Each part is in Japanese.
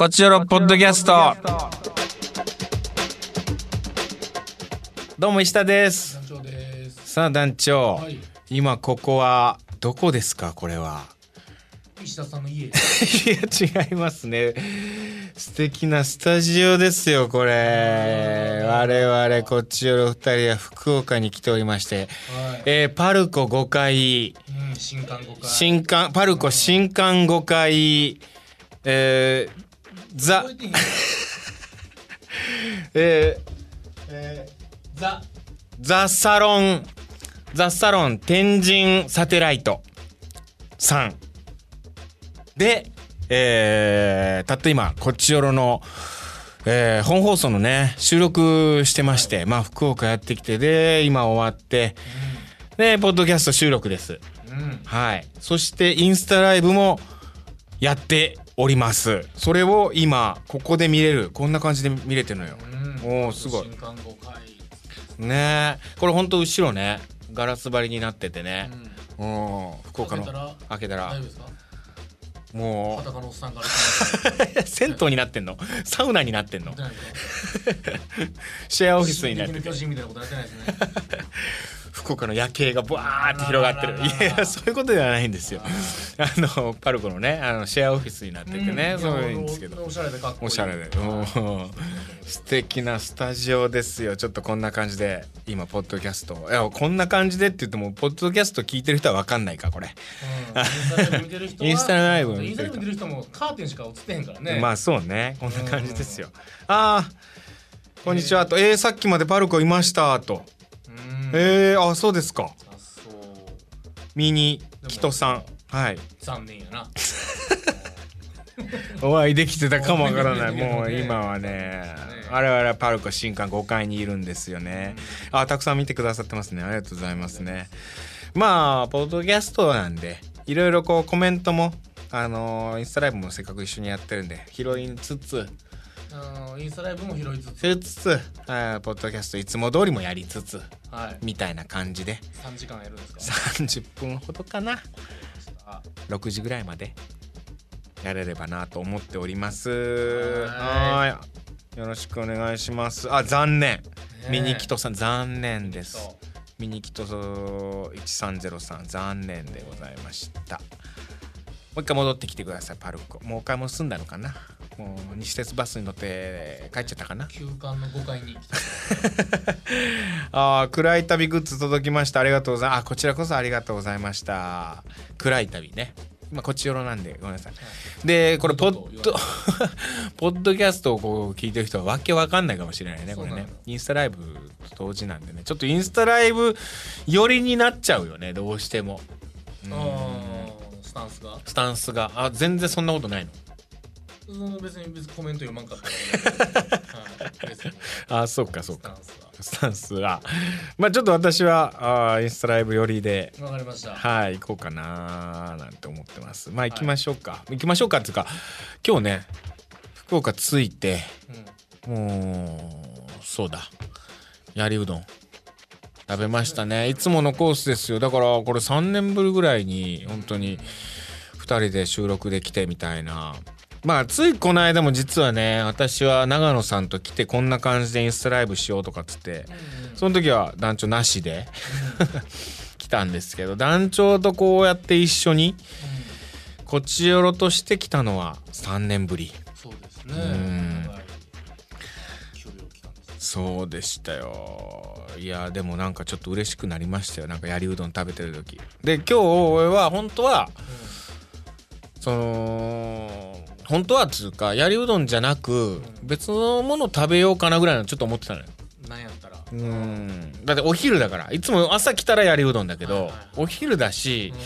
こちらのポッドキャスト。どうも石田です。さあ団長、はい。今ここはどこですか？これは。石田さんの家。いや違いますね。素敵なスタジオですよこれ。我々こっちよろ二人は福岡に来ておりまして、はい。えーパルコ5階。うん、新刊5回。新刊パルコ新刊5階。えー、ザ。えー。えーザ。ザサロン。ザサロン天神サテライト。さん。で、えー、たった今こっちよろの、えー本放送のね収録してまして、まあ福岡やってきてで今終わってでポッドキャスト収録です。うん。はい。そしてインスタライブもやっております。それを今ここで見れる。こんな感じで見れてるのよ。うん。おーすごい。新刊5回。ね。えこれほんと後ろね。ガラス張りになっててうねん。うん福岡の。開けたら？開けたら。大丈夫ですか？もう。銭湯になってんの。サウナになってんの。シェアオフィスになってて福岡の夜景がブワーって広がってる。あららららいやそういうことではないんですよ。あのパルコのねあのシェアオフィスになっててね、うん。そういうんですけど。おしゃれでかっこいい。おしゃれで。うん素敵なスタジオですよ。ちょっとこんな感じで今ポッドキャスト。いやこんな感じでって言ってもポッドキャスト聞いてる人は分かんないかこれ、うん。インスタライブ見てる人もカーテンしか映ってへんからね。まあそうね。こんな感じですよ。ああこんにちは。とえー、さっきまでパルコいました。とうん。えー、あそうですか。あ、そう。ミニキトさん。はい。残念やな。お会いできてたかもわからない。ねもう今はね。我々はパルコ新館5階にいるんですよね。あたくさん見てくださってますね。ありがとうございますね。まあポッドキャストなんでいろいろこうコメントもあのーインスタライブもせっかく一緒にやってるんで拾いつつあのインスタライブも拾いつつ。つつはいポッドキャストいつも通りもやりつつはい。みたいな感じで。3時間やるんですか？30分ほどかな。あ6時ぐらいまでやれればなと思っております。はーい。よろしくお願いします。あ残念、え。ミニキトさん残念です。そミニキト1303残念でございました。もう一回戻ってきてくださいパルコ。もう一回も済んだのかなもう西鉄バスに乗って帰っちゃったかな。う休館の5階に あー暗い旅グッズ届きました。ありがとうございます。あこちらこそありがとうございました。暗い旅ね。まあこっちよろなんでごめんなさい。でこれポッド ポッドキャストをこう聞いてる人はわけわかんないかもしれないね。これね。インスタライブと同時なんでね。ちょっとインスタライブ寄りになっちゃうよね。どうしても。うん。スタンスが？スタンスが。あ全然そんなことないのうん別に別にコメント読まんかったあそうかそうスタかンスタンスはまあちょっと私はあーインスタライブ寄りでわかりました。はい行こうかなーなんて思ってます。まあ行きましょうか、行きましょうかっていうか今日ね福岡着いてうん。もうそうだ。やりうどん。食べましたね。いつものコースですよ。だからこれ3年ぶりぐらいに本当に2人で収録できてみたいなまあついこの間も実はね私は長野さんと来てこんな感じでインスタライブしようとかっつってその時は団長なしで 来たんですけど団長とこうやって一緒にこっちよろとして来たのは3年ぶり。そうですね。そうでしたよ。いやでもなんかちょっと嬉しくなりましたよ。なんかやりうどん食べてる時。で今日俺は本当はその本当はっつうかやりうどんじゃなく別のもの食べようかなぐらいのちょっと思ってたのよ。なんやったら。うん。だってお昼だから。いつも朝来たらやりうどんだけど、はいはいはい。お昼だし、うん。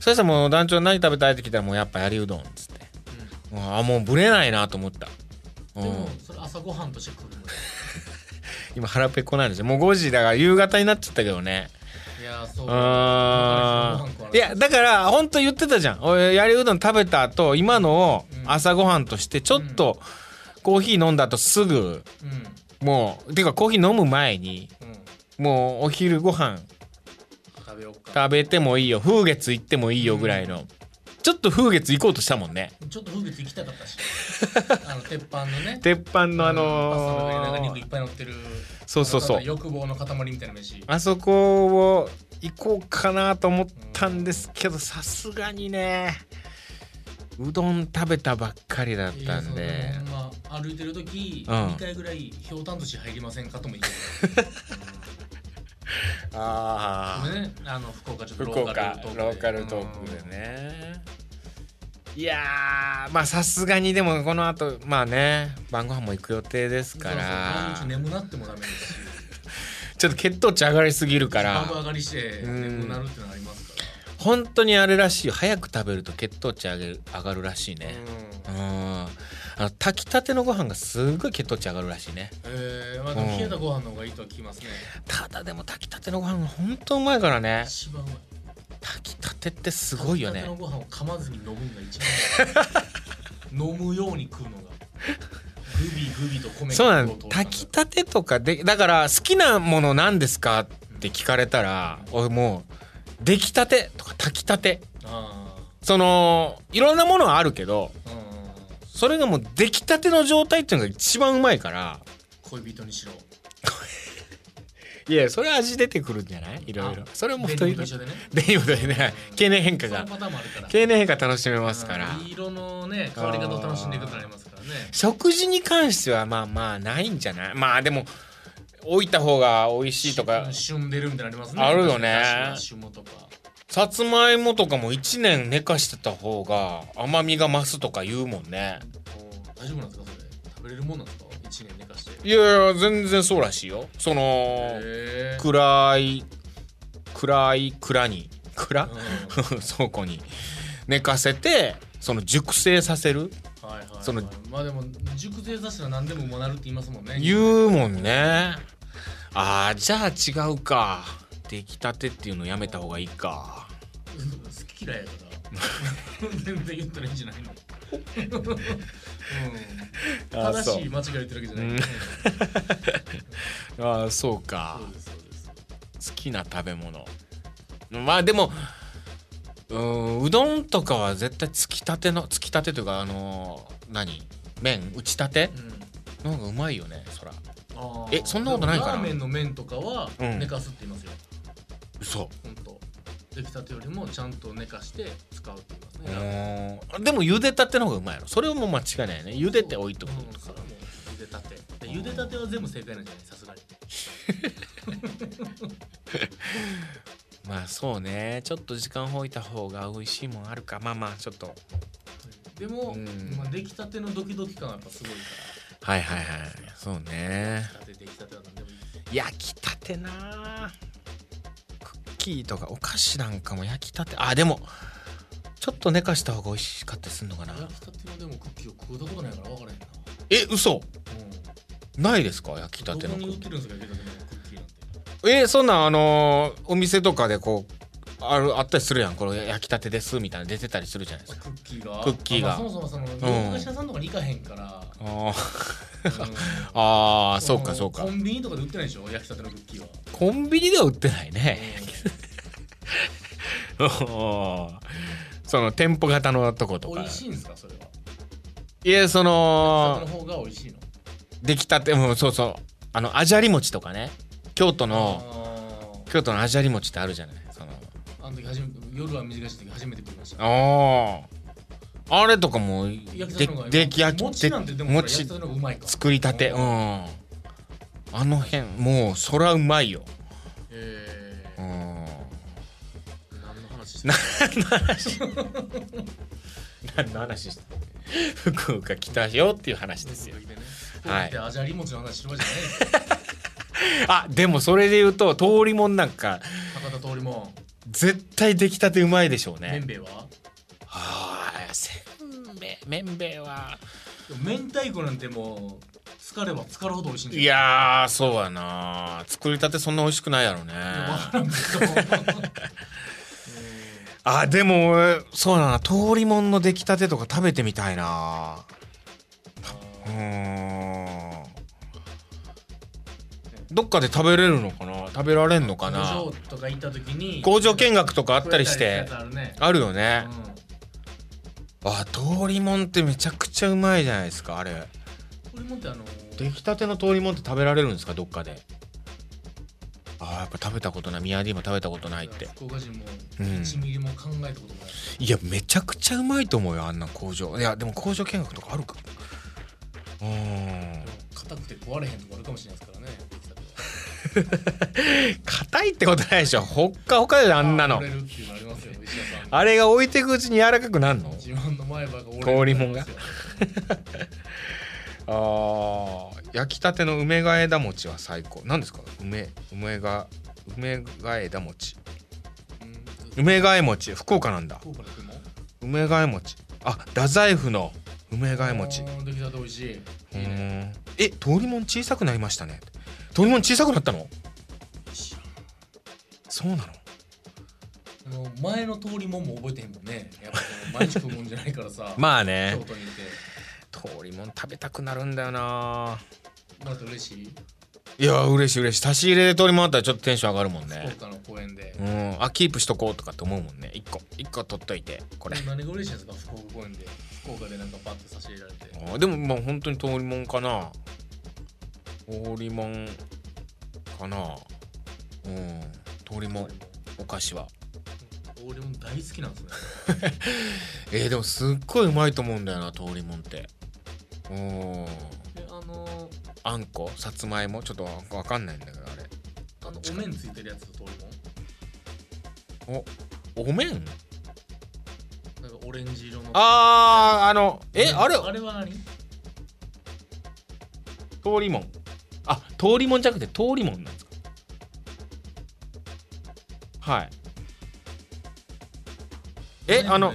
そしたらもう団長何食べたいって聞いたらもうやっぱやりうどんっつって。もうあもうぶれないなと思った、うん。でもそれ朝ごはんとして食うの？今腹ペコなんですよ。もう5時だから夕方になっちゃったけどねいやだから本当言ってたじゃん。俺やりうどん食べた後今のを朝ごはんとしてちょっとコーヒー飲んだ後すぐうん。もうてかコーヒー飲む前にうん。もうお昼ご飯食べ食べてもいいよ。風月行ってもいいよぐらいのちちょっと風月行こうとしたもんね。ちょっと風月行きたかったし。あの鉄板のね。鉄板のあうんパスタいっぱい乗ってるそうそうそう。欲望の塊みたいな飯。あそこを行こうかなと思ったんですけどさすがにねうどん食べたばっかりだったんで。いやそうまあ、歩いてる時、うん。2回ぐらいひょうたん寿司入りませんかとも言って あた、ね、あの福岡ちょっとローカルトークで。ローカルトークでね。いやーまあさすがにでもこの後まあね晩ご飯も行く予定ですうんから。そうそう眠なってもダメですし。ちょっと血糖値上がりすぎるから。株上がりしてうん。眠くなるってのがありますか本当にあれらしいよ。早く食べると血糖値上げる上がるらしいら、ね。うん。うんあの炊きたてのご飯がすごい血糖値上がるらしいね。えーまあ、冷えたご飯の方がいいとは聞きますね。ただでも炊きたてのご飯が本当うまいからね。一番うまい炊きたてってすごいよね。炊きたてのご飯を噛まずに飲むのが一番飲むように食うのが。グビグビと米そうなの炊きたてとかでだから好きなもの何ですかって聞かれたら俺もう出来たてとか炊きたて。あそのいろんなものはあるけどあうんそれがもう出来たての状態っていうのが一番うまいから。恋人にしろ。いやそれは味出てくるんじゃない？いろいろ。それはも一緒でね。デニムでね。経年変化が。経年変化楽しめますから。うん色のね変わり方を楽しんでいくことになりますからね食事に関してはまあまあないんじゃない？まあでも置いた方が美味しいとか。旬でるみたいなのありますね。あるよね。旬もとかさつまいもとかも1年寝かしてた方が甘みが増すとか言うもんね。大丈夫なんですかそれ？食べれるもんなんですか？一年寝かして。いやいや全然そうらしいよ。その暗い暗い蔵に。蔵？うん。倉庫に。寝かせてその熟成させる。はいはいはい。そのまあでも熟成させたら何でもうまなるって言いますもんね言うもんねあーじゃあ違うか出来たてっていうのやめた方がいいか。好き嫌いやから。全然言ったらいいんじゃないの、うん、あ正しい間違い言ってるわけじゃない、うん。う んあーそうか。好きな食べ物。まあでもうーんうどんとかは絶対つきたてのつきたてというかあのー何？麺？打ちたて？うん。の方がうまいよねそら。えそんなことないかな？ラーメンの麺とかはうん。寝かすって言いますよ、嘘。ほんと出来たてよりもちゃんと寝かして使うって言いますうねでも茹でたての方がうまいやろ。それはもう間違いないよね茹でて置いとくうんそれはもう茹でたて。で茹でたては全部正解なんじゃないさすがに。まあそうね。ちょっと時間置いた方が美味しいもんあるか。まあまあちょっと。でも、うん。まあ、出来たてのドキドキ感はやっぱすごいかはいはいはいそうねら。出来たて出来たては何でもいい焼きたてなあーとかお菓子なんかも焼きたて。あでもちょっと寝かした方が美味しかったりするのかな。焼きたてのでもクッキーを食うたことないから分からへんな。え嘘？うないですか？焼きたてのクッキー。えそんなんあのーお店とかでこうあるあったりするやん。これ焼きたてですみたいな出てたりするじゃないですか。クッキーが。クッキーが。あまあそもそもその洋菓子屋さんとかに行かへんから、あ あーそうかのそうか。コンビニとかで売ってないでしょ？焼きたてのクッキーは、コンビニでは売ってないね その店舗型のとことか。うん美味しいんですかそれは？焼いやそのの方が美味しいの？出来たてもそうそう。あのあじゃり餅とかね。京都のあ京都のあじゃり餅ってあるじゃない？その。ーあの時初夜は短い時初めて食いました。あああれとかも出来焼き餅なんてでも餅作りたて。うん。あの辺もうそらうまいよ。え何の話何の話して福岡来たよっていう話ですよはいはい。アジャリ餅の話してるわけじゃないですよ。あでもそれで言うと通りもんなんか博多通りも絶対出来たてうまいでしょうね麺べいは？はあせんべい麺べいは明太子なんてもう疲れば疲るほど美味しいんい？よ。やーそうやな作りたてそんな美味しくないやろねいやわからんけど。あでも俺そうだな。通りもんの出来たてとか食べてみたいな。うーん。どっかで食べれるのかな？食べられんのかな？工場とか行った時に工場見学とかあったりしてあるよね。あ通りもんってめちゃくちゃうまいじゃないですかあれ。これもってあの出来たての通りもんって食べられるんですかどっかで？あーやっぱ食べたことない。宮城も食べたことないって。福岡人もうん1ミリも考えたこともない、いやめちゃくちゃうまいと思うよあんな工場。いやでも工場見学とかあるか。うん。硬くて壊れへんとこあるかもしれないですからね。硬いってことないでしょ。ほっかほかであんなの。あれが置いていくうちに柔らかくなるの？自慢の前歯が折れる氷もんがあ あー焼きたての梅が枝餅は最高。何ですか？梅梅が梅が枝餅。うん。梅がえ餅。福岡なんだ。梅？がえ餅。あ太宰府の梅がえ餅。あー出来たて美味しい。いういー。ねんえ通りもん小さくなりましたね。通りもん小さくなったの？そうなの？あの前の通りもんも覚えてへんもんね。やっぱ毎日食うもんじゃないからさ。まあね。京都にいて通りもん食べたくなるんだよな。もらって嬉しい？いや嬉しい嬉しい。差し入れで通りもんあったらちょっとテンション上がるもんね。福岡の公園で。うん。あキープしとこうとかって思うもんね。一個。一個取っといてこれ。何が嬉しいんですか？福岡公園で。福岡でなんかパッて差し入れられて。あーでもまあ本当に通りもんかな。通りもんかな。うん。通りもんお菓子は。俺も大好きなんですね。えー、でもすっごいうまいと思うんだよな通りもんってうん。であのあんこさつまいも？ちょっとわわかんないんだけどあれ。あのお面ついてるやつと通りもんお麺なんかオレンジ色の。あーあのえあれ？あれは何？通りもん。あ通りもんじゃなくて通りもんなんですか？はい。えあの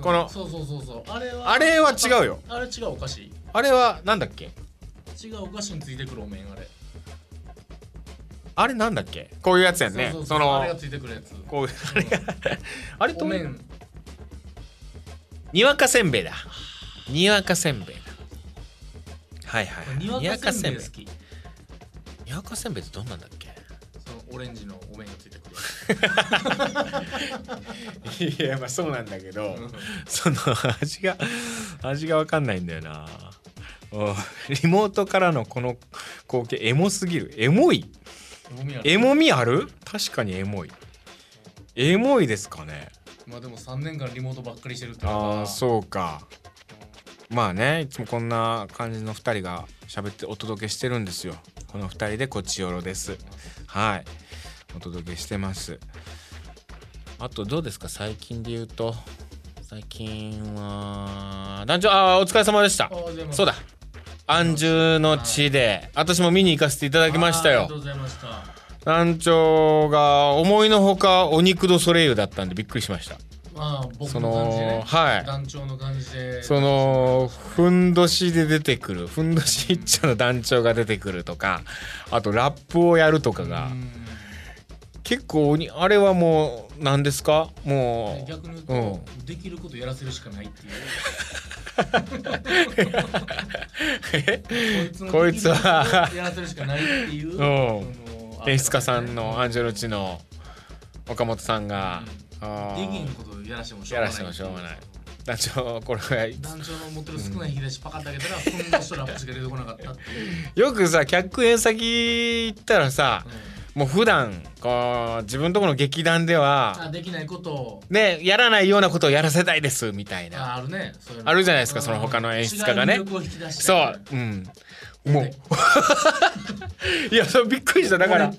このそうそうそうそう。あれはあれは違うよ。あれ違うお菓子。違あれはなんだっけ？うお菓子についてくるお面あれ。あれなんだっけ？こういうやつやんね。そうそうそのそうあれがついてくるやつ。こうあれがあれとお面。にわかせんべいだ。にわかせんべいだ。はいはいはい。にわかせんべいに好き。にわかせんべい。ってどんなんだっけ？そのオレンジのお面がついてくる いやまあそうなんだけどうん。その味が味が分かんないんだよな。おリモートからのこの光景エモすぎる。エモい。エモみある。確かにエモい。エモいですかね。まあでも3年間リモートばっかりしてるってああうそうか。まあねいつもこんな感じの2人が喋ってお届けしてるんですよ。この2人でこっちよろです。はい。お届けしてます。あとどうですか？最近で言うと。最近は団長あーお疲れ様でした。そうだ安住の地で私も見に行かせていただきましたよ。ありがとうございました団長が思いのほかお肉ドソレイユだったんでびっくりしました。まあ僕その感じでねのはい。団長の感じで。そのふんどしで出てくるふんどし一丁の団長が出てくるとかあとラップをやるとかがうん結構にあれはもう何ですか？もう逆に言うと、うん。できることやらせるしかないっていう。こいつはやらせるしかないっていう、演出家さんのアンジェロチの岡本さんが、あできんーことやらしてもしょうがない。やらしてもしょうがない。団長これが団長の持ってる少ない引き出しパカッて開けたらふんどしとラップしか出てこなかったっていう、よくさ客演先行ったらさうんもう普段こう自分とこの劇団ではあできないことを。ねやらないようなことをやらせたいですみたいな。ああるね。あるじゃないですかその他の演出家がね。そう。うん。もう。いやそうびっくりした。だからあ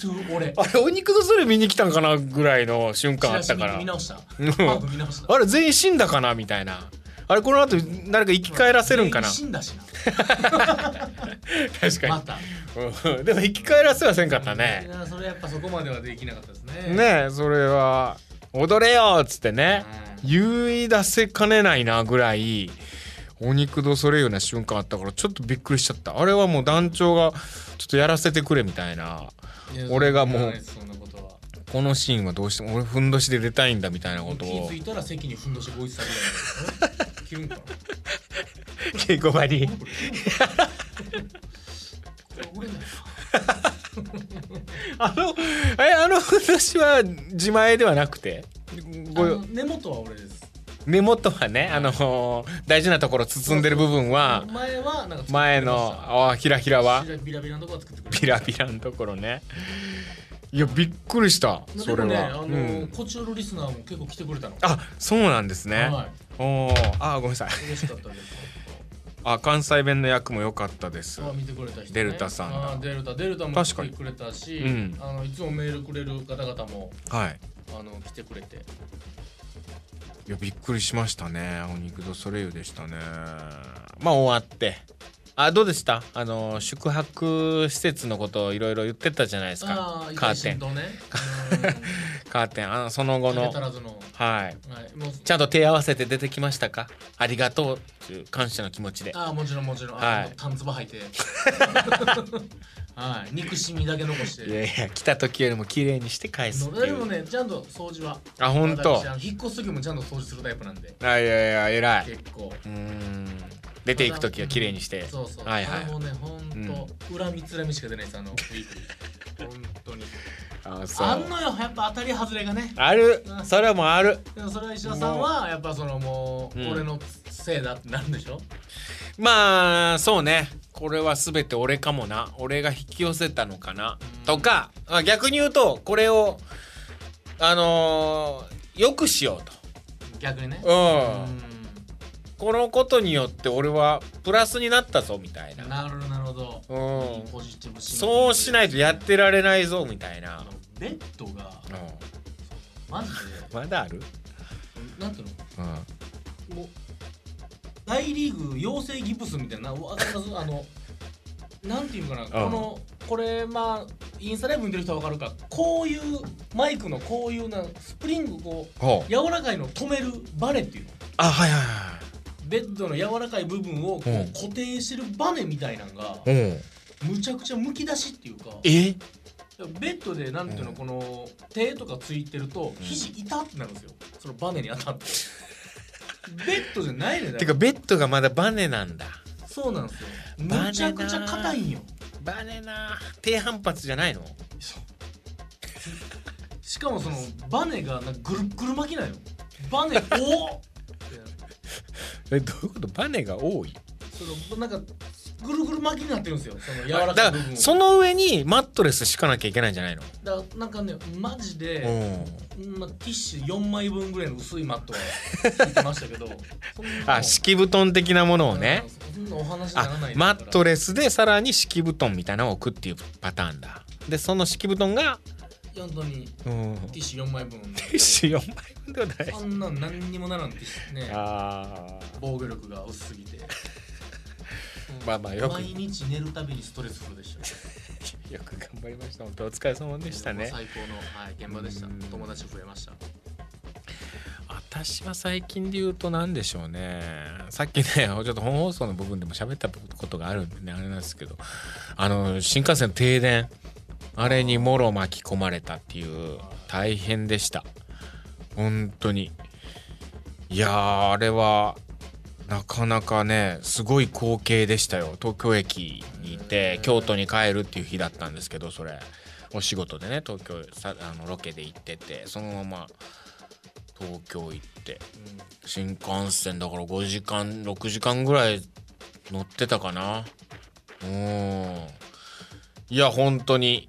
れお肉のそれ見に来たんかなぐらいの瞬間あったから。あれ全員死んだかなみたいな。あれこの後誰か生き返らせるんかな。全員死んだしな。確かに、またうん。でも生き返らせはせんかったいねやそれやっぱそこまではできなかったですね。ねえそれは踊れよっつってね言い出せかねないなぐらいお肉どそれような瞬間あったからちょっとびっくりしちゃった。あれはもう団長がちょっとやらせてくれみたいな。俺がもうこのシーンはどうしても俺ふんどしで出たいんだみたいなこと気をづいたら席にふんどしご一切ぐらい。着るんかな稽古場に俺だよあのえあのふんどしは自前ではなくて？根元は俺です。根元はねあのー大事なところ包んでる部分は前はなんか前のあひらひらは？ビラビラのとこは作ってくれビラビラのところね。いやびっくりしたそれでもね、あは、のうん。こちらのリスナーも結構来てくれたの。あそうなんですね、はおー。あーごめんなさいい。嬉しかったです。あ関西弁の役も良かったです。あ見てくれた人、ね、デルタさんだ。あデルタ。デルタも来確かに。てくれたし、うん。あのいつもメールくれる方々もはい。あの来てくれて。いやびっくりしましたね。お肉ドソレイユでしたね。まあ終わってあどうでした？あの宿泊施設のことをいろいろ言ってたじゃないですか。カーテン。とね。カーテン。あのその後うん、のはい。はい、ちゃんと手合わせて出てきましたか？ありがとうっていう感謝の気持ちで。ああもちろんもちろん、はい。あのタンツバ履いて はい。憎しみだけ残して。いやいや来た時よりも綺麗にして返すっていう。でもねちゃんと掃除は。あ本当。引っ越す時もちゃんと掃除するタイプなんで。あいやいや偉い。結構。うーん。出ていく時は綺麗にして。そうそう、はいはい。もねほんと恨みつらみしか出ないですあのウィーク。リ ー本当に。あそう。あんのよやっぱ当たり外れがね。ある。うん。それはもうある。でもそれは石田さんはやっぱそのもううん。俺のせいだってなるんでしょ、まあそうねこれは全て俺かもな。俺が引き寄せたのかな。うんとかあ逆に言うとこれをあのーよくしようと。逆にね。うん。このことによって俺はプラスになったぞみたいな。なるほどなるほど、うん。ポジティブそうしないとやってられないぞみたいな、ベッドがうん。マジで まだある、なんていううん、のもう大リーグ養成ギプスみたいなわかりますあのなんていうかな、このこれまあインスタライブ見てる人はわかるか。こういうマイクのこういうなスプリングこう。柔らかいのを止めるバネっていうの。あはいはいはベッドの柔らかい部分をこううん。固定してるバネみたいなのがいうん。むちゃくちゃむき出しっていうかえ？ベッドでなんていうのうん。この手とかついてるとうん。肘痛ってなるんですよ。そのバネに当たってベッドじゃないねてかベッドがまだバネなんだ。らそうなんですよ。バネなむちゃくちゃ硬いんよ。バネな低反発じゃないの？しかもそのバネがなんかぐるっぐる巻きなんよ。バネおお えどういうこと？バネが多い？そのなんかぐるぐる巻きになってるんですよ。その柔だらかい部分をからその上にマットレス敷かなきゃいけないんじゃないの？だからなんかねマジうで、ん。まあ、ティッシュ4枚分ぐらいの薄いマットが敷いてましたけど。そんなあ敷布団的なものをね。うんそんなお話にならあないですマットレレスでさらに敷布団みたいなのを置くっていうパターンだ。でその敷布団がス本当にうん。ティッシュ4枚分。ティッシュ4枚分ではない。そんなん何にもならんティッシュね。あ防御力が薄すぎてまあまあよく。毎日寝るたびにストレスフルでしたー よく頑張りました。本当お疲れ様でしたね。最高の、はい、現場でした。うん。友達増えました。私は最近で言うと何でしょうね。さっきね ちょっと本放送の部分でも喋ったことがあるんでねあれなんですけど。あの新幹線の停電。あれにもろ巻き込まれたっていう大変でした。本当に。いやーあれはなかなかねすごい光景でしたよ。東京駅にいて京都に帰るっていう日だったんですけどそれ。お仕事でね東京さあのロケで行っててそのまま東京行って。新幹線だから5時間6時間ぐらい乗ってたかな。うん。いや本当に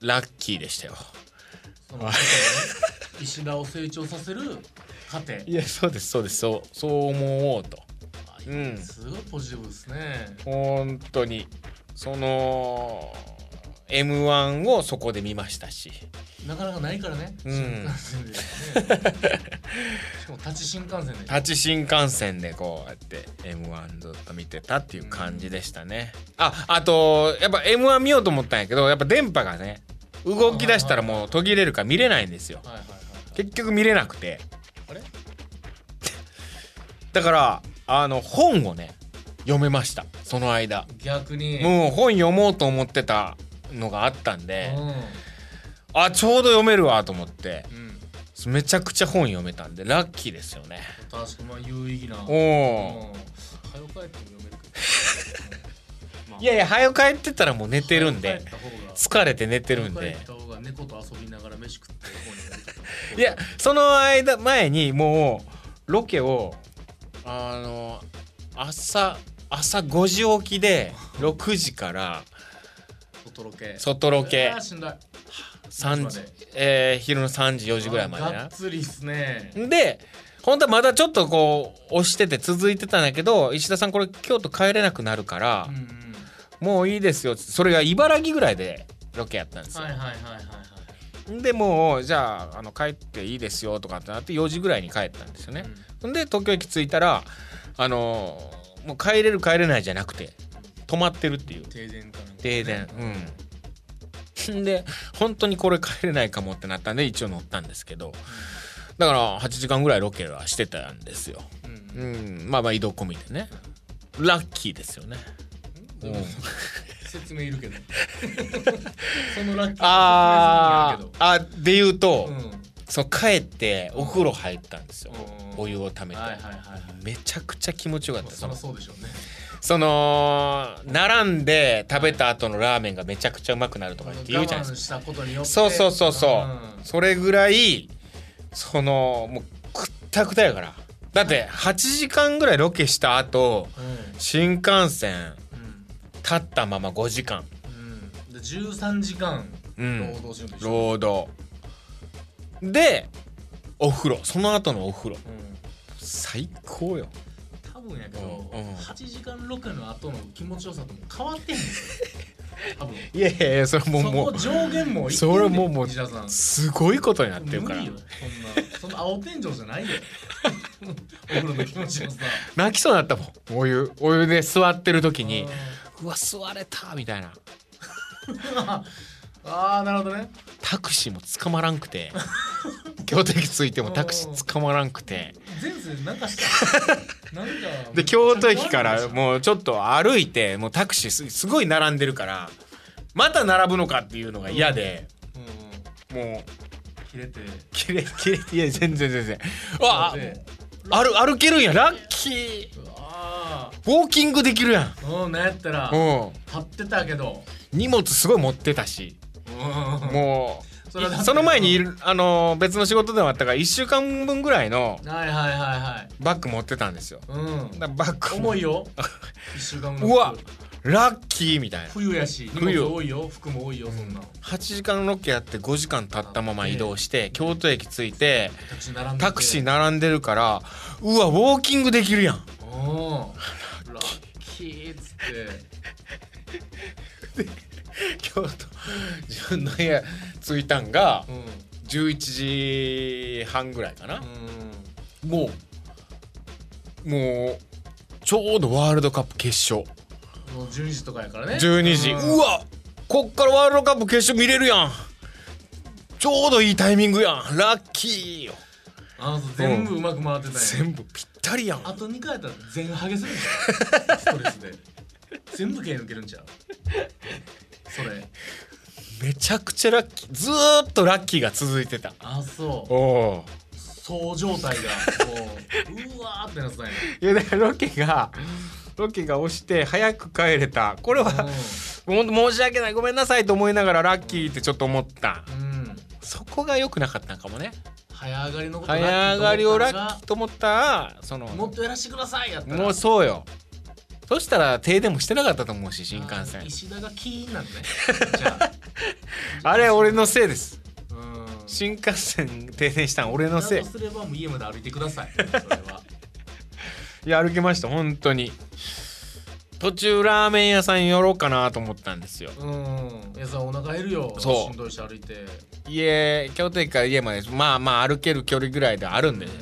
ラッキーでしたよ。石田を成長させる過程いやそうですそうです。そうそう思おうと。あうん。すごいポジティブですね。本当に。その m 1をそこで見ましたし。なかなかないからね、うん。新幹線で、ね、しかも立ち新幹線で。立ち新幹線でこうやって m 1ずっと見てたっていう感じでしたね、ああとやっぱ m 1見ようと思ったんやけどやっぱ電波がね動き出したらもう途切れるから見れないんですよ。はいはいはい。結局見れなくてあれ？だからあの本をね読めました。その間。逆に。もう本読もうと思ってたのがあったんで。うん。あちょうど読めるわと思って。うん、めちゃくちゃ本読めたんでラッキーですよね。確かまあ有意義な。おうん。お早く帰っても読めるけど、いやいや早く帰ってたらもう寝てるんで。疲れて寝てるんで。猫と遊びながら飯食っていやその間前にもロケをあの朝朝5時起きで6時から外ロケ。外ロケ。しんどい。3時えー昼の3時4時ぐらいまでがっなつりっすね。で本当はまだちょっとこう押してて続いてたんだけど石田さんこれ京都帰れなくなるからうん、うんもういいですよ。それが茨城ぐらいでロケやったんですよ、はいはいはいはいはい。でもうじゃああの帰っていいですよとかってなって4時ぐらいに帰ったんですよね、で東京駅着いたらあのもう帰れる帰れないじゃなくて止まってるっていう。停電かなんかね。停電。うん。で本当にこれ帰れないかもってなったんで一応乗ったんですけど。だから8時間ぐらいロケはしてたんですよ。うん。うん。まあまあ移動込みでね。ラッキーですよねうん。うん説明いるけど。そのラッキーああで言うと、うん。そう帰ってお風呂入ったんですよ、うん。お湯をためて、はいはいはいはい。めちゃくちゃ気持ちよかった。まあそりゃそうでしょうね。その並んで食べた後のラーメンがめちゃくちゃうまくなるとかって言うじゃないですか。そうそうそうそう、ん。それぐらいそのもうくったくたやから。だって8時間ぐらいロケした後うん。新幹線うん立ったまま5時間。うん。で13時間うん。労働するんでしょ労働。でお風呂。その後のお風呂。うん最高よ。多分やけどうんうん。8時間ロケの後の気持ちよさとも変わってへん。ね ん多分。いやいやいやそれもうもうそこ上限もいってんねんそれもうもう西田さん。すごいことになってるから。無理よそんな。そんな青天井じゃないよ。お風呂の気持ちよさ。泣きそうになったもん。お湯お湯で座ってる時に。うんうわ座れたみたいな。ああなるほどね。タクシーも捕まらんくて。京都駅着いてもタクシー捕まらんくて。前世なんかした？なんかで京都駅からもうちょっと歩いてもうタクシーすすごい並んでるからまた並ぶのかっていうのが嫌で。うん。うんもう。切れて。切れ切れいや全然全然。わあで歩歩けるんや。ラッキーォーキングできるやあうんなんやったらんうん。立ってたけど。荷物すごい持ってたし。うん。もうその前にいるあの別の仕事でもあったから1週間分ぐらいのはいはいはいはい。バッグ持ってたんですよ。うん。だバッグ重いよ。一週間うわラッキーみたいな。冬やし荷冬。物多いよ。服も多いよそんな。8時間ロケやって5時間経ったまま移動して京都駅着いてタクシー並んでて。タクシー並んでるからうわウォーキングできるやん。うんラッキーっつって。京都自分の部屋着いたんがうん11時半ぐらいかな。うん。もうもうちょうどワールドカップ決勝。もう12時とかやからね。12時。ん。うわこっからワールドカップ決勝見れるやん。ちょうどいいタイミングやん。ラッキーよ。あそう全部うまく回ってたんや。全部ぴったりやん。あと2回やったら全ハゲする。んちゃうストレスで。全部毛抜けるんちゃう？それ。めちゃくちゃラッキー。ずーっとラッキーが続いてた。あそう。おおそう状態がもううわーってなってたんや。いやだからロケがロケが押して早く帰れた。これは本当申し訳ない。ごめんなさいと思いながらラッキーってちょっと思った。うん、うん、そこが良くなかったんかもね早上がりのこと早上がりをラッキーーと思ったらそのもっとやらしてくださいやったら。もうそうよ。そしたら停電もしてなかったと思うし新幹あ線石田がキーンなんでね じゃあ。あれ俺のせいです。うん。新幹線停電したん俺のせい。すればもう家まで歩いてください。いや歩けました本当に途中ラーメン屋さん寄ろうかなと思ったんですよ。うん。いやさお腹減るよ。そう。しんどいし歩いて。家京都駅から家までまあまあ歩ける距離ぐらいであるんで。ね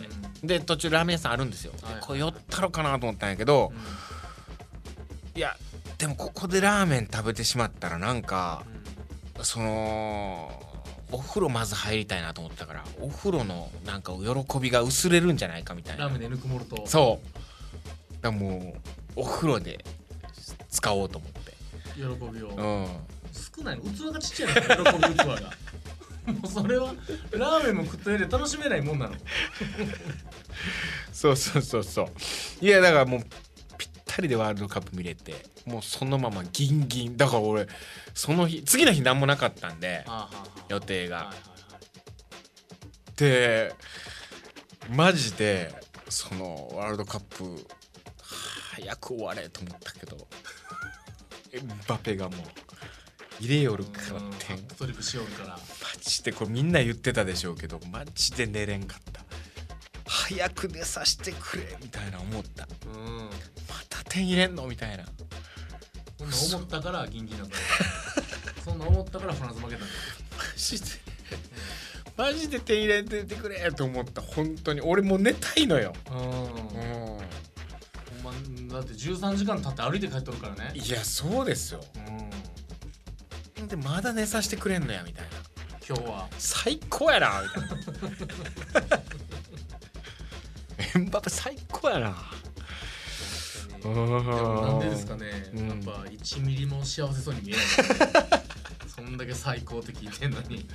で途中ラーメン屋さんあるんですよ、ではい。これ寄ったろかなと思ったんやけどう、いやでもここでラーメン食べてしまったらなんかん。そのお風呂まず入りたいなと思ったからお風呂のなんか喜びが薄れるんじゃないかみたいな。ラーメンでぬくもると。そう。だもうお風呂で使おうと思って。喜びを。うん。少ないの。器がちっちゃいの。喜び器が。もうそれはラーメンも食った上で楽しめないもんなの。そうそうそうそう。いやだからもうぴったりでワールドカップ見れてもうそのままギンギン。だから俺その日次の日何もなかったんではあはあはあ予定が、はいはいはい。でマジでそのワールドカップ早く終われと思ったけどバペがもう入れよるからうん点ハットトリックしよるから。マジでこれみんな言ってたでしょうけどマジで寝れんかった。早く寝させてくれみたいな思った。うん。また点入れんのみたいな。そんな思ったからギンギンなんだそんな思ったからフランス負けた。んだよマジで。マジで点入れててくれと思った。本当に。俺もう寝たいのよ。うん。うんまだって13時間経って歩いて帰っとるからね。いやそうですよ。うん。でまだ寝させてくれんのやみたいな。今日は。最高やなみたいな。エンバペ最高やな。でもなんでですかね。ね、うん。やっぱ1ミリも幸せそうに見えない。そんだけ最高って聞いてんのに、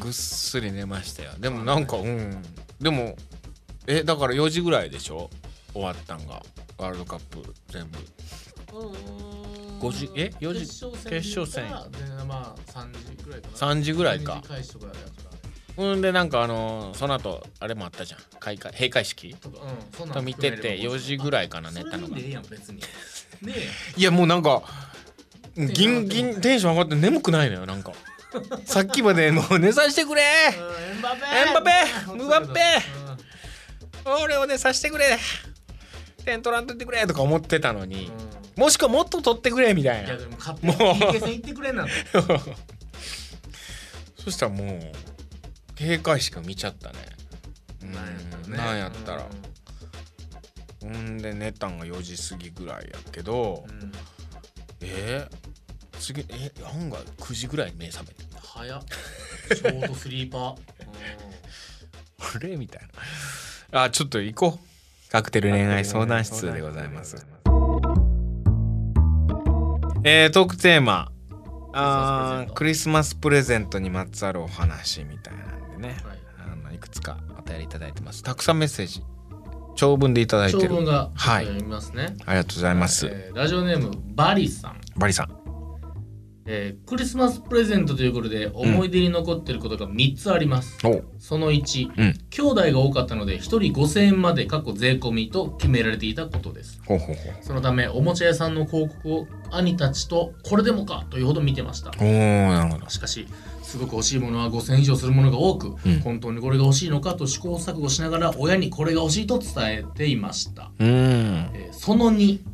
ぐっすり寝ましたよ。でもなんかうん。でもえだから4時ぐらいでしょ？終わったんが。ワールドカップ全部。5時？え？4時？決勝戦戦。でまあ3時ぐらいかな。3時ぐらいか。3時開始とかやから。ほんでなんかあのその後あれもあったじゃん。開会閉会式？とかうんそんなん見てて4時ぐらいかな寝たの。がいやもうなんかギンギンテンション上がって眠くないのよなんか。さっきまでもう寝させてくれ。うんエンバペ。エンバペ。ムバペ。うん俺を寝させてくれ。点取らんといてくれとか思ってたのにうん。もしくはもっと取ってくれみたいな。もう。PK 戦行ってくれんなんて。そしたらもう閉会式見ちゃったね。うんなんやったら。ほんで寝たんが4時過ぎぐらいやけどうん。うんえー、次え案外9時ぐらいに目覚めて早っ。ショートスリーパー。あれ？みたいなあちょっと行こう。カクテル恋愛相談室でございます。えー、トークテーマ。あークリスマスプレゼントにまつわるお話みたいなんでね。はい。あのいくつかお便りいただいてます。たくさんメッセージ。長文でいただいてる。長文がはい。読みますね、ありがとうございます、えーラジオネームバリさん、バリさんえークリスマスプレゼントということで思い出に残っていることが3つあります、おその1、うん。兄弟が多かったので1人5000円まで過去税込みと決められていたことです。そのためおもちゃ屋さんの広告を兄たちとこれでもかというほど見てました。しかしすごく欲しいものは5000以上するものが多く、うん。本当にこれが欲しいのかと試行錯誤しながら親にこれが欲しいと伝えていました、えーその2、うん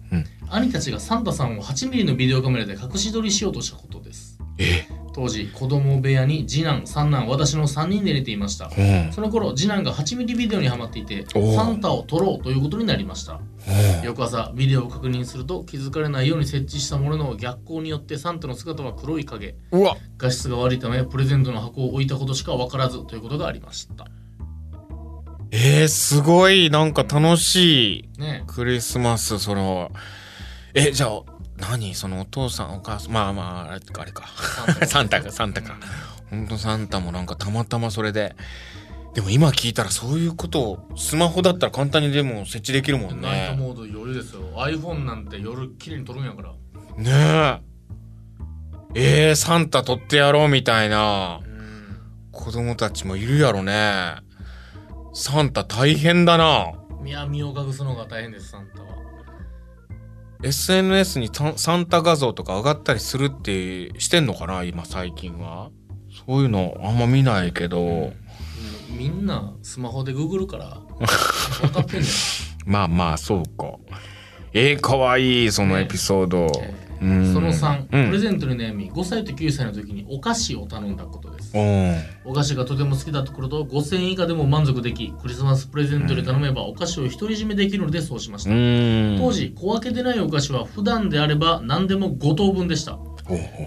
兄たちがサンタさんを 8mm のビデオカメラで隠し撮りしようとしたことです。え？当時子供部屋に次男三男私の3人で寝ていました。うん。その頃次男が 8mm ビデオにハマっていてサンタを撮ろうということになりました。翌朝ビデオを確認すると気づかれないように設置したものの逆光によってサンタの姿は黒い影。画質が悪いためプレゼントの箱を置いたことしか分からずということがありましたえー、すごい。なんか楽しい。ね。クリスマスその。えじゃあ何？そのお父さんお母さん。まあまああれか。あれかサンタかサンタか。ほんとサンタもなんかたまたまそれで。でも今聞いたらそういうことをスマホだったら簡単にでも設置できるもんナイトねモード余裕ですよ。iPhone なんて夜綺麗に撮るんやから。ねえ。えー、サンタ撮ってやろうみたいな。うん。子供たちもいるやろねサンタ大変だな。宮身を隠すのが大変ですサンタは。SNS にササンタ画像とか上がったりするってしてんのかな今最近は。そういうのあんま見ないけど、うんみんなスマホでググるから 分かってんねまあまあそうか。えー、かわいいそのエピソード、ん、うんその3、うん。プレゼントに悩み5歳と9歳の時にお菓子を頼んだことです。うんお菓子がとても好きだところと5000円以下でも満足できクリスマスプレゼントで頼めばお菓子を独り占めできるのでそうしました、うん。当時小分けでないお菓子は普段であれば何でも5等分でした。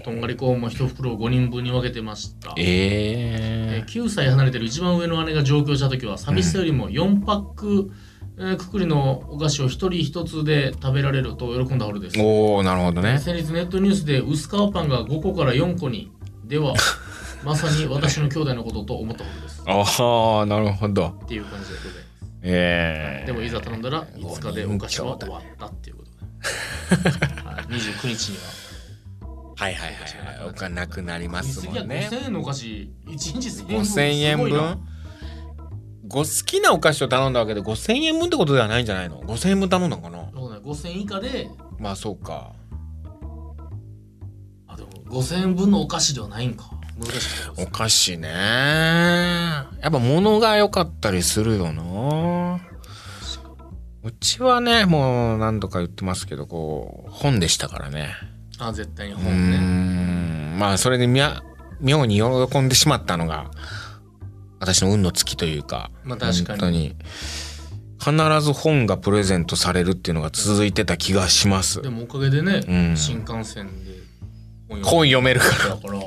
とんがりコーンも1袋を5人分に分けてました。ええー9歳離れてる一番上の姉が上京した時は寂しさよりも4パック、えーくくりのお菓子を一人一つで食べられると喜んだほどです。ー、おおなるほどね。先日ネットニュースで薄皮パンが5個から4個にでは まさに私の兄弟のことと思ったほどです。ああなるほど。っていう感じでございます。ええでもいざ頼んだら5日でお菓子は終わったっていうことで、はい、29日には。はいはいはいはい。お金なくなりますもんね。5000円のお菓子。1日1000円分5000円分？すご好きなお菓子を頼んだわけで5000円分ってことではないんじゃないの？5000円分頼んだのかな？そうね。5000円以下でまあそうか。あでも5000円分のお菓子ではないんか。難しいお菓子ね。やっぱ物が良かったりするよな。うちはねもう何度か言ってますけどこう本でしたからね。あ絶対に本ね。ん。まあそれでみゃ妙に喜んでしまったのが私の運の尽きというかまあ確かに。本当に。必ず本がプレゼントされるっていうのが続いてた気がします。でもおかげでね、うん。新幹線で本本読めるから。だから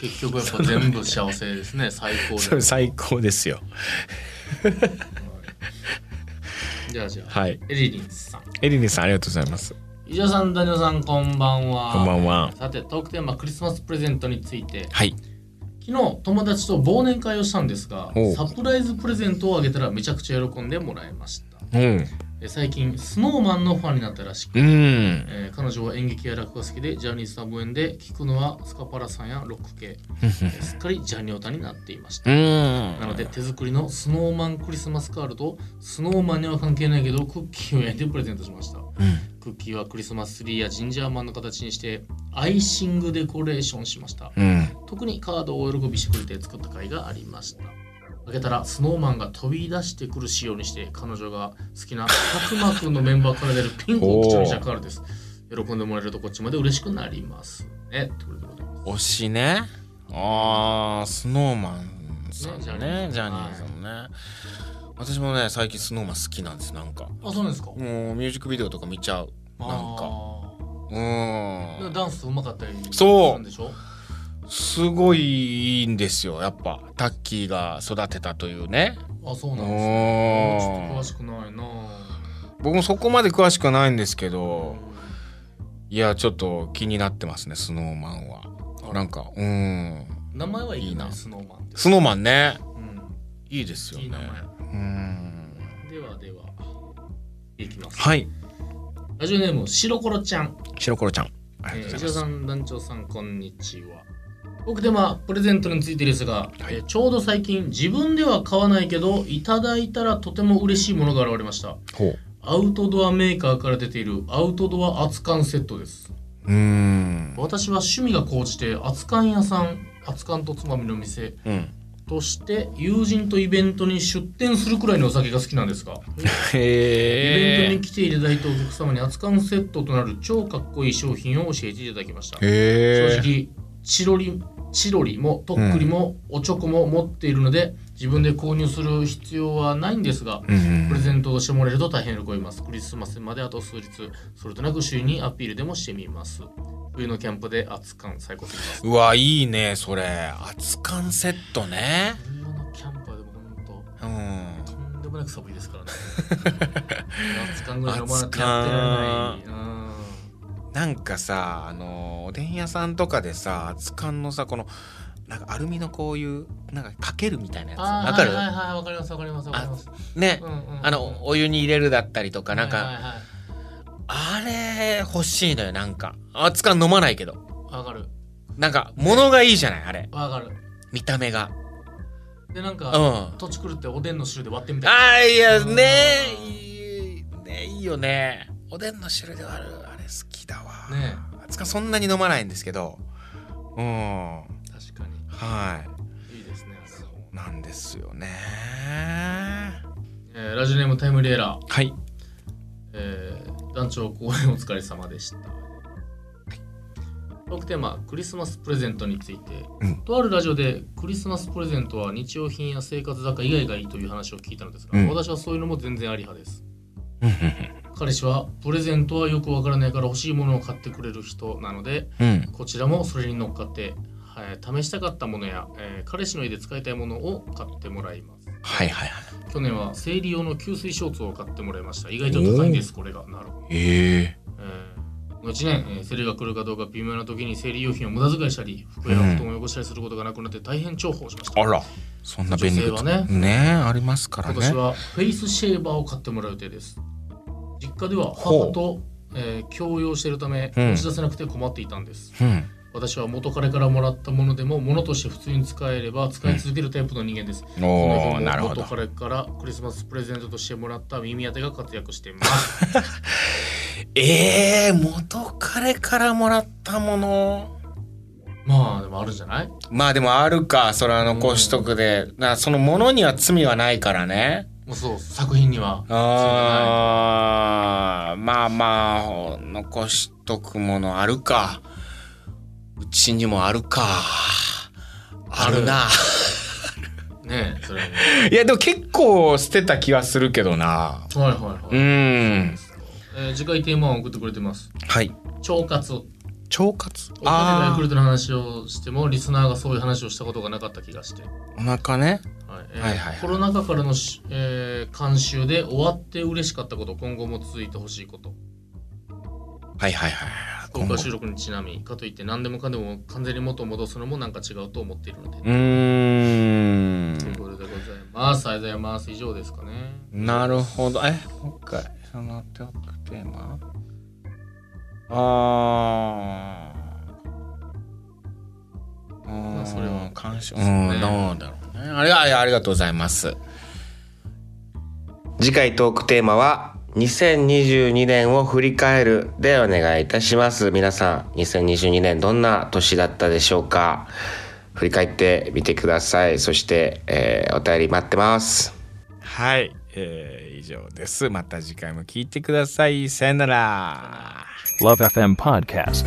結局やっぱ全部幸せですね。最高でそれ最高ですよ。じゃあじゃあ、はい。エリリンさん。エリニさんありがとうございます。伊沢さんダニオさんこんばんは。こんばんは。さてトークテーマクリスマスプレゼントについて。はい昨日友達と忘年会をしたんですがサプライズプレゼントをあげたらめちゃくちゃ喜んでもらいました。うん。え最近スノーマンのファンになったらしく、うん。えー彼女は演劇や落語が好きでジャニーズ多分演で聞くのはスカパラさんやロック系。えーすっかりジャニオタになっていました。うん。なので手作りのスノーマンクリスマスカードとスノーマンには関係ないけどクッキーを焼いてプレゼントしました。うんクッキーはクリスマスツリーやジンジャーマンの形にしてアイシングデコレーションしました。うん。特にカードをお喜びしてくれて作った甲斐がありました。開けたらスノーマンが飛び出してくる仕様にして彼女が好きなたくまくんのメンバーから出るピンクを基調にしたカードです。喜んでもらえるとこっちまで嬉しくなりますね。ってことで推しね。あースノーマンさんね。ねジャニーズのね、私もね最近スノーマン好きなんですなんか。あそうなんですか？もうミュージックビデオとか見ちゃう。なんか。あうーん。ダンスうまかったりそう。するんでしょ？すごいいいんですよ。やっぱタッキーが育てたというね。あそうなんですね。ちょっと詳うんしくないな僕もそこまで詳しくはないんですけどういやちょっと気になってますねスノーマンは。んなんかうん。名前はいいなな。スノーマンスノーマンね。うん。いいですよね。いい名前うん。ではでは、いきます。はい。ラジオネーム、白コロちゃん。白コロちゃん。ありえー、がとうございます、石田さん、団長さん、こんにちは。僕でまあプレゼントについてですが、えーちょうど最近自分では買わないけどいただいたらとても嬉しいものが現れました。ほう。アウトドアメーカーから出ているアウトドア熱燗セットです。うーん。私は趣味が高じて熱燗屋さん熱燗とつまみの店。うんとして友人とイベントに出店するくらいのお酒が好きなんですがイベントに来ていただいたお客様に熱燗セットとなる超かっこいい商品を教えていただきました。正直チロリチロリもとっくりもおチョコも持っているので自分で購入する必要はないんですがうんプレゼントをしてもらえると大変喜びます。クリスマスまであと数日それとなく周囲にアピールでもしてみます。冬のキャンプで熱燗最高すぎます。うわいいねそれ。熱燗セットね。冬のキャンプはでも本当うん。とんでもなく寒いですからね。熱燗ぐらい飲まなきゃやってられない。うん。なんかさあのおでん屋さんとかでさ熱燗のさこのなんかアルミのこういうなんかかけるみたいなやつ。わかる、はいはいはいわかりますわかりますわかります。ね、うんうん。うんあのお湯に入れるだったりとかなんか、はいはいはい。あれ欲しいのよなんか。熱燗飲まないけど。わかる。なんか物がいいじゃないあれ。わかる。見た目が。でなんか、うん。土地狂っておでんの汁で割ってみたいあーいやうん。ねいいねいいよね。おでんの汁で割るあれ好きだわ。ね。熱燗そんなに飲まないんですけど。うんはい。にいいですねそうなんですよね。えーラジオネームタイムリーエラー、はい。えー団長公演お疲れ様でした。トークテーマクリスマスプレゼントについて、うん。とあるラジオでクリスマスプレゼントは日用品や生活雑貨以外がいいという話を聞いたのですが、うん。私はそういうのも全然あり派です。う ん彼氏はプレゼントはよくわからないから欲しいものを買ってくれる人なのでうん。こちらもそれに乗っかって、はい、試したかったものや、えー彼氏の家で使いたいものを買ってもらいます。はいはいはい。去年は生理用の吸水ショーツを買ってもらいました。意外と高いんですこれが。なるほど、えええー、この1年、えー生理が来るかどうか微妙な時に生理用品を無駄遣いしたり服や布団を汚したりすることがなくなって大変重宝しました、あらそんな便利女性はね。ね。ありますからね。今年はフェイスシェーバーを買ってもらう予定です。実家では母と、えー共用しているためうん。持ち出せなくて困っていたんです、うん私は元彼からもらったものでも物として普通に使えれば使い続けるタイプの人間です、おこの日もおなるほど。元彼からクリスマスプレゼントとしてもらった耳当てが活躍しています。ええ元彼からもらったもの？まあでもあるんじゃない？まあでもあるか。それは残しとくで、なそのものには罪はないからね。もうそう作品には。あー。まあまあ残しとくものあるかうちにもあるか。あるな。ねえそれも。いやでも結構捨てた気がするけどな。はいはいはい、うん。えー次回テーマを送ってくれてます。はい。腸活腸活？お金がヤあクルトの話をしてもリスナーがそういう話をしたことがなかった気がして、ーお腹ね。はい。えーはいはいはい。コロナ禍からのし、えー監修で終わって嬉しかったこと今後も続いてほしいこと。はいはいはい今回収録にちなみかといって何でもかんでも完全に元を戻すのもなんか違うと思っているので、うーん。ということでございます。ありがとうございます。以上ですかねなるほど。えもう一回。そのトークテーマ？あー。まあそれは監視うそうね。んどうだろうね。ありがありがとうございます。次回トークテーマは2022年を振り返るでお願いいたします。皆さん2022年どんな年だったでしょうか？振り返ってみてください。そして、えーお便り待ってます。はい、えー以上です。また次回も聞いてください。さよなら。Love FM Podcast.